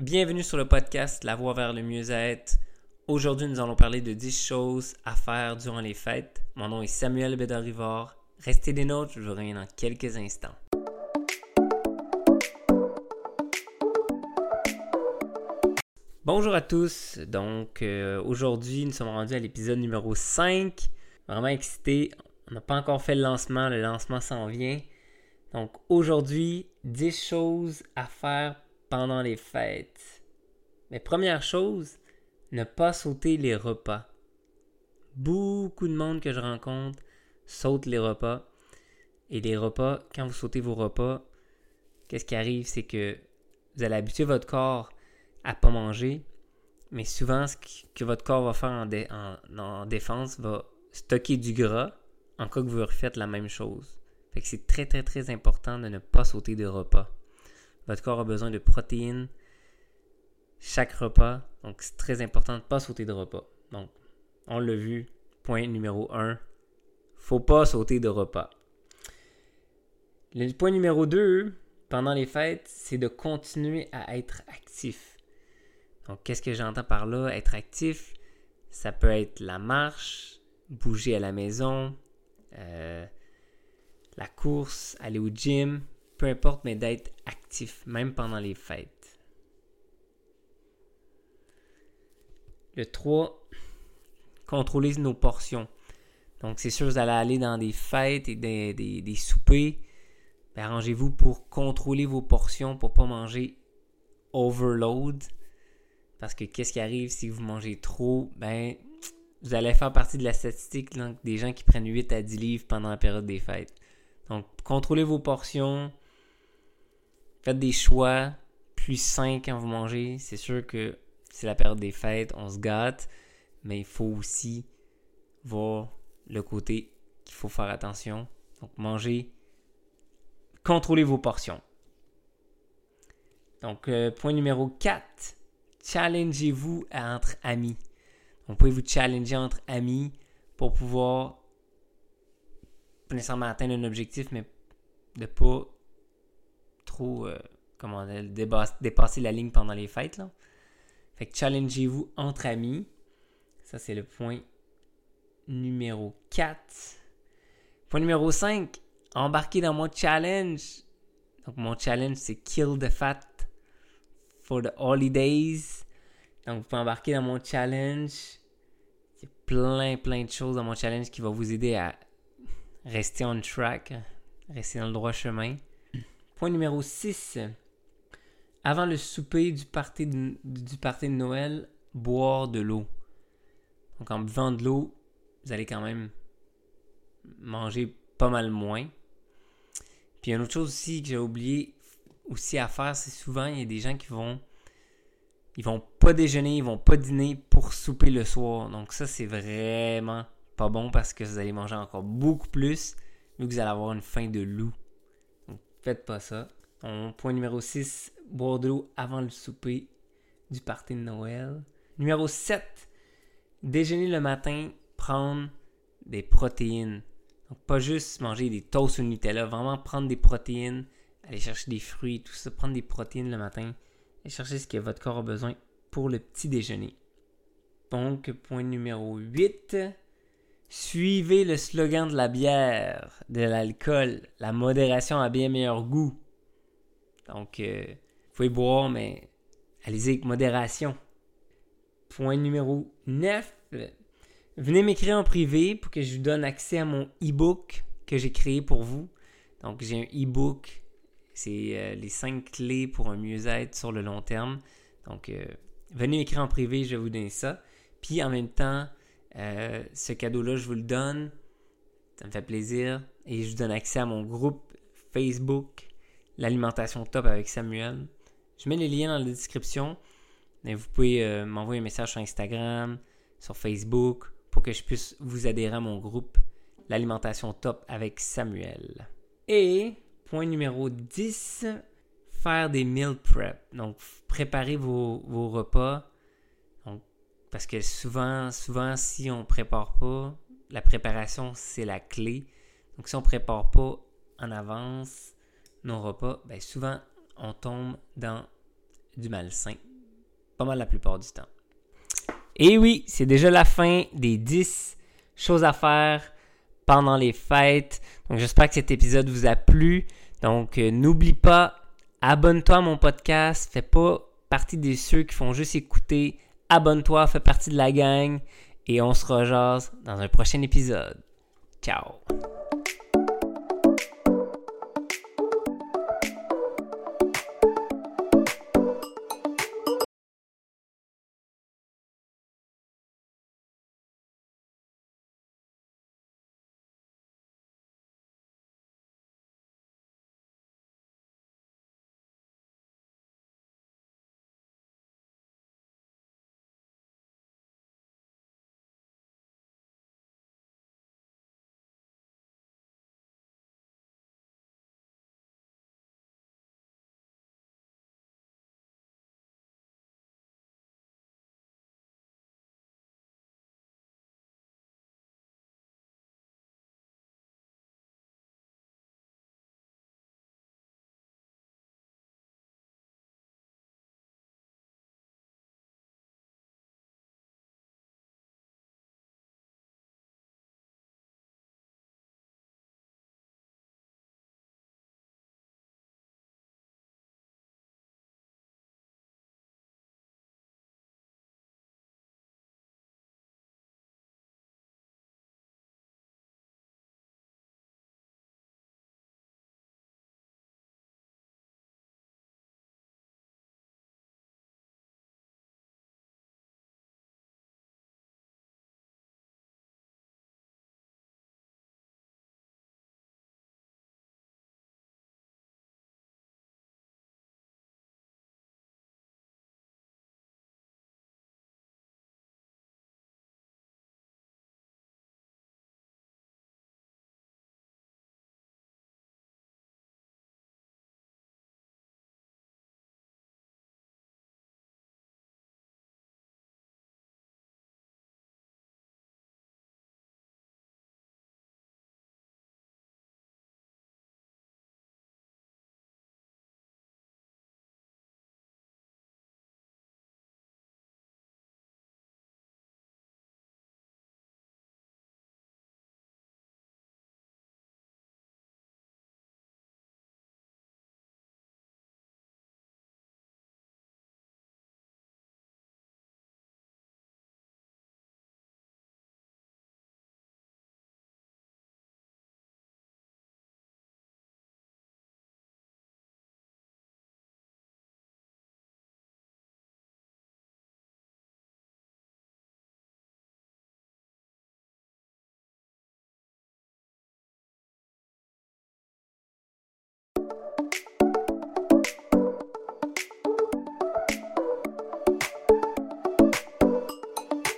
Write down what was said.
Bienvenue sur le podcast La Voie vers le mieux-être. Aujourd'hui, nous allons parler de 10 choses à faire durant les fêtes. Mon nom est Samuel Bédarivard. Restez des nôtres, je vous reviens dans quelques instants. Bonjour à tous. Donc, euh, aujourd'hui, nous sommes rendus à l'épisode numéro 5. Vraiment excité. On n'a pas encore fait le lancement. Le lancement s'en vient. Donc, aujourd'hui, 10 choses à faire pendant les fêtes. Mais première chose, ne pas sauter les repas. Beaucoup de monde que je rencontre saute les repas. Et les repas, quand vous sautez vos repas, qu'est-ce qui arrive, c'est que vous allez habituer votre corps à pas manger, mais souvent ce que votre corps va faire en, défense va stocker du gras en cas que vous refaites la même chose. Fait que c'est très très très important de ne pas sauter de repas. Votre corps a besoin de protéines chaque repas, donc c'est très important de ne pas sauter de repas. Donc, on l'a vu, point numéro 1, faut pas sauter de repas. Le point numéro 2, pendant les fêtes, c'est de continuer à être actif. Donc, qu'est-ce que j'entends par là? Être actif, ça peut être la marche, bouger à la maison, euh, la course, aller au gym, peu importe, mais d'être actif, même pendant les fêtes. Le 3, contrôler nos portions. Donc, c'est sûr, vous allez aller dans des fêtes et des, des, soupers. Ben, arrangez-vous pour contrôler vos portions pour ne pas manger overload. Parce que qu'est-ce qui arrive si vous mangez trop? Ben, vous allez faire partie de la statistique des gens qui prennent 8 à 10 livres pendant la période des fêtes. Donc, contrôlez vos portions. Faites des choix plus sains quand vous mangez. C'est sûr que c'est la période des fêtes, on se gâte, mais il faut aussi voir le côté qu'il faut faire attention. Donc, mangez, contrôlez vos portions. Donc, euh, point numéro 4, challengez-vous entre amis. Vous pouvez vous challenger entre amis pour pouvoir, pas nécessairement atteindre un objectif, mais de pas euh, comment dépasser la ligne pendant les fêtes. Là. Fait que challengez-vous entre amis. Ça, c'est le point numéro 4. Point numéro 5, embarquez dans mon challenge. Donc, mon challenge, c'est Kill the Fat for the Holidays. Donc, vous pouvez embarquer dans mon challenge. Il y a plein, plein de choses dans mon challenge qui vont vous aider à rester on track, rester dans le droit chemin. Point numéro 6. Avant le souper du party de, Noël, boire de l'eau. Donc en buvant de l'eau, vous allez quand même manger pas mal moins. Puis une autre chose aussi que j'ai oublié aussi à faire, c'est souvent il y a des gens qui vont ils vont pas déjeuner, ils vont pas dîner pour souper le soir. Donc ça c'est vraiment pas bon parce que vous allez manger encore beaucoup plus, vu que vous allez avoir une faim de loup. Faites pas ça. point numéro 6, boire de l'eau avant le souper du party de Noël. Numéro 7, déjeuner le matin, prendre des protéines. Donc, pas juste manger des toasts au Nutella, vraiment prendre des protéines, aller chercher des fruits, tout ça, prendre des protéines le matin et chercher ce que votre corps a besoin pour le petit déjeuner. Donc, point numéro 8, Suivez le slogan de la bière, de l'alcool. La modération a bien meilleur goût. Donc, euh, vous pouvez boire, mais allez-y avec modération. Point numéro 9. Venez m'écrire en privé pour que je vous donne accès à mon e-book que j'ai créé pour vous. Donc, j'ai un e-book. C'est euh, les 5 clés pour un mieux-être sur le long terme. Donc, euh, venez m'écrire en privé, je vais vous donner ça. Puis, en même temps, euh, ce cadeau-là, je vous le donne. Ça me fait plaisir. Et je vous donne accès à mon groupe Facebook, l'alimentation top avec Samuel. Je mets les liens dans la description. Mais vous pouvez euh, m'envoyer un message sur Instagram, sur Facebook, pour que je puisse vous adhérer à mon groupe, l'alimentation top avec Samuel. Et point numéro 10, faire des meal prep. Donc, préparer vos, vos repas parce que souvent, souvent, si on prépare pas, la préparation, c'est la clé. Donc, si on prépare pas en avance nos repas, ben souvent, on tombe dans du malsain. pas mal la plupart du temps. Et oui, c'est déjà la fin des 10 choses à faire pendant les fêtes. Donc j'espère que cet épisode vous a plu. Donc euh, n'oublie pas, abonne-toi à mon podcast. Fais pas partie des ceux qui font juste écouter. Abonne-toi, fais partie de la gang. Et on se rejase dans un prochain épisode. Ciao